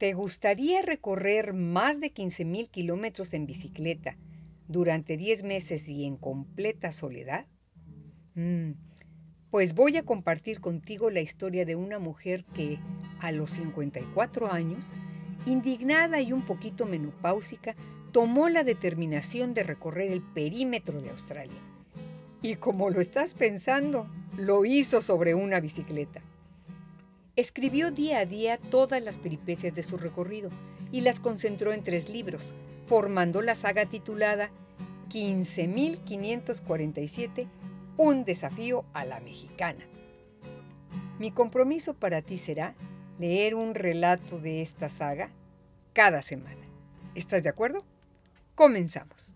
¿Te gustaría recorrer más de 15.000 kilómetros en bicicleta durante 10 meses y en completa soledad? Mm, pues voy a compartir contigo la historia de una mujer que, a los 54 años, indignada y un poquito menopáusica, tomó la determinación de recorrer el perímetro de Australia. Y como lo estás pensando, lo hizo sobre una bicicleta. Escribió día a día todas las peripecias de su recorrido y las concentró en tres libros, formando la saga titulada 15.547, un desafío a la mexicana. Mi compromiso para ti será leer un relato de esta saga cada semana. ¿Estás de acuerdo? Comenzamos.